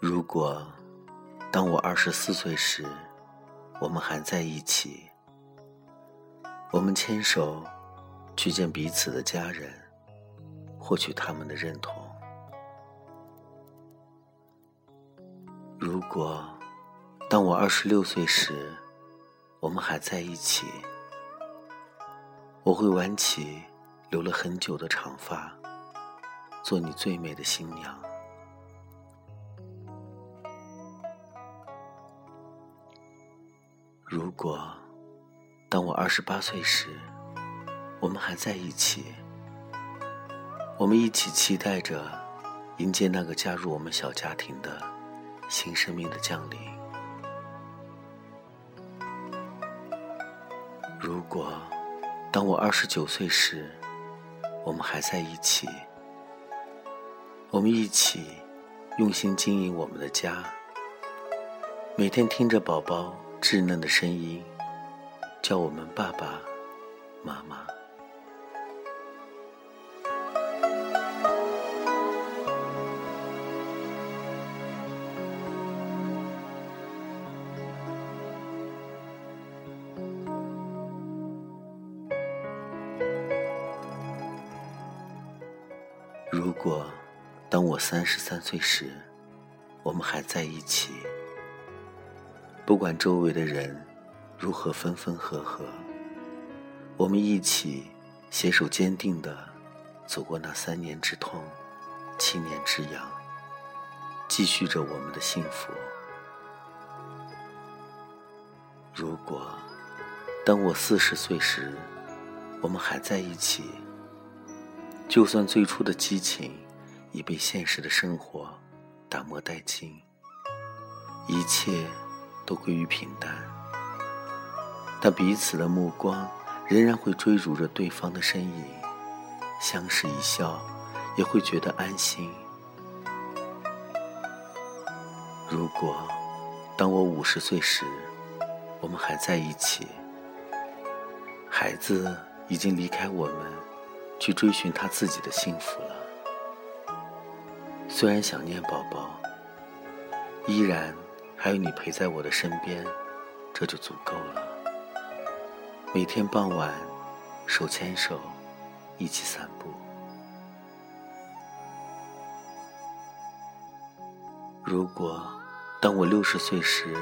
如果当我二十四岁时，我们还在一起，我们牵手去见彼此的家人，获取他们的认同。如果当我二十六岁时，我们还在一起，我会挽起留了很久的长发，做你最美的新娘。如果当我二十八岁时，我们还在一起，我们一起期待着迎接那个加入我们小家庭的新生命的降临。如果当我二十九岁时，我们还在一起，我们一起用心经营我们的家，每天听着宝宝。稚嫩的声音，叫我们爸爸妈妈。如果当我三十三岁时，我们还在一起。不管周围的人如何分分合合，我们一起携手坚定地走过那三年之痛，七年之痒，继续着我们的幸福。如果当我四十岁时，我们还在一起，就算最初的激情已被现实的生活打磨殆尽，一切。都归于平淡，但彼此的目光仍然会追逐着对方的身影，相视一笑，也会觉得安心。如果当我五十岁时，我们还在一起，孩子已经离开我们，去追寻他自己的幸福了。虽然想念宝宝，依然。还有你陪在我的身边，这就足够了。每天傍晚，手牵手，一起散步。如果当我六十岁时，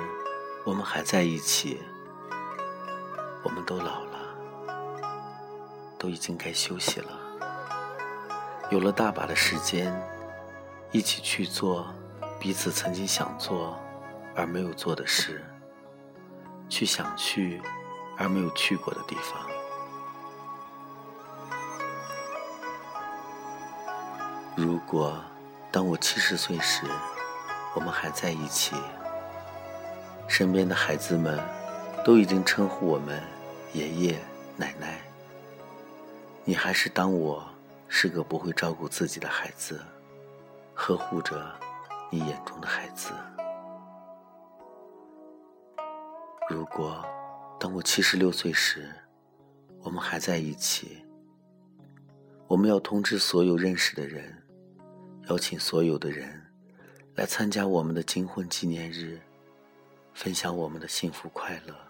我们还在一起，我们都老了，都已经该休息了，有了大把的时间，一起去做彼此曾经想做。而没有做的事，去想去而没有去过的地方。如果当我七十岁时，我们还在一起，身边的孩子们都已经称呼我们爷爷奶奶，你还是当我是个不会照顾自己的孩子，呵护着你眼中的孩子。如果等我七十六岁时，我们还在一起，我们要通知所有认识的人，邀请所有的人来参加我们的金婚纪念日，分享我们的幸福快乐。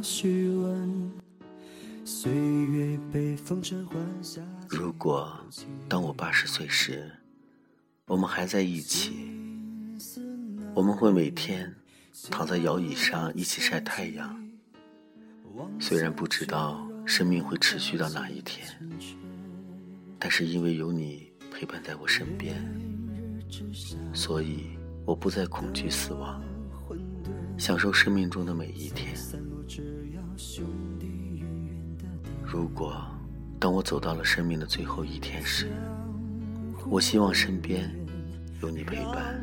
只是岁月被风尘换下。如果当我八十岁时，我们还在一起，我们会每天躺在摇椅上一起晒太阳。虽然不知道生命会持续到哪一天，但是因为有你陪伴在我身边，所以我不再恐惧死亡。享受生命中的每一天。如果当我走到了生命的最后一天时，我希望身边有你陪伴，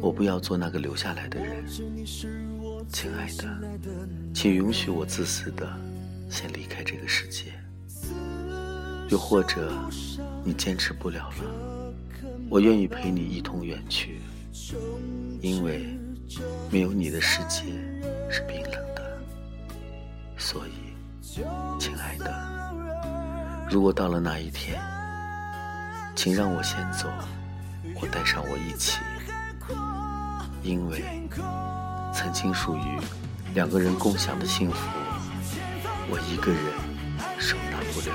我不要做那个留下来的人。亲爱的，请允许我自私的先离开这个世界。又或者，你坚持不了了，我愿意陪你一同远去，因为没有你的世界是冰冷的。所以，亲爱的，如果到了那一天，请让我先走，或带上我一起，因为曾经属于两个人共享的幸福，我一个人收纳不了。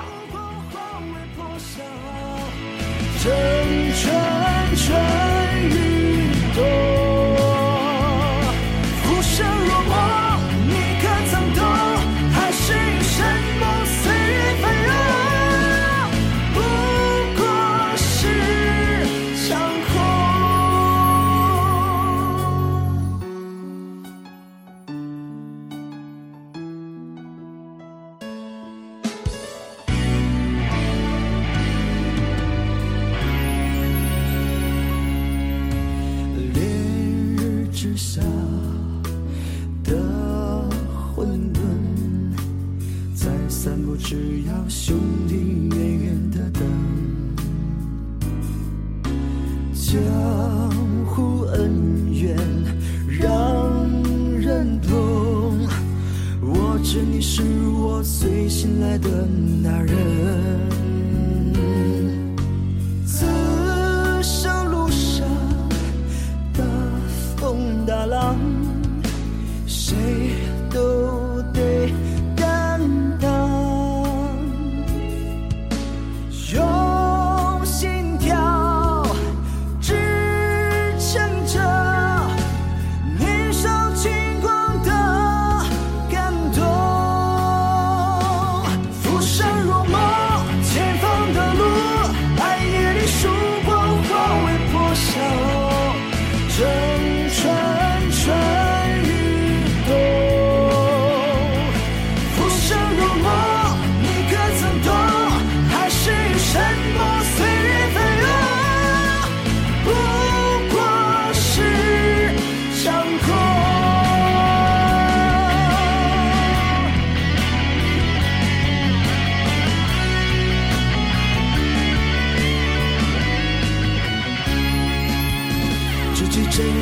兄弟远远的等，江湖恩怨让人痛。我知你是我最信赖的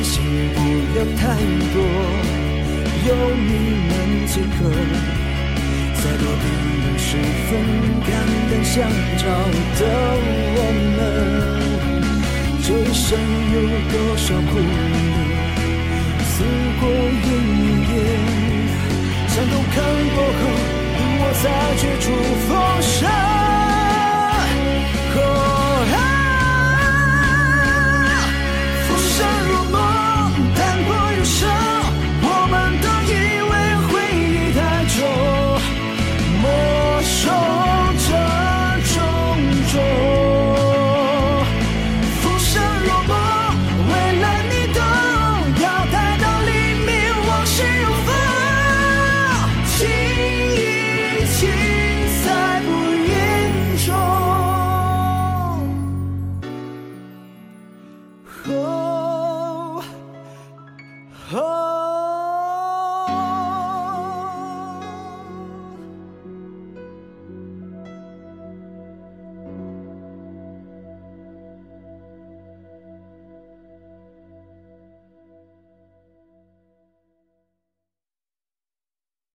心不要太多，有你们最可，再多冰冷时分，肝胆相照的我们，这一生有多少苦，死过一夜，伤都看过后，我才绝处逢生。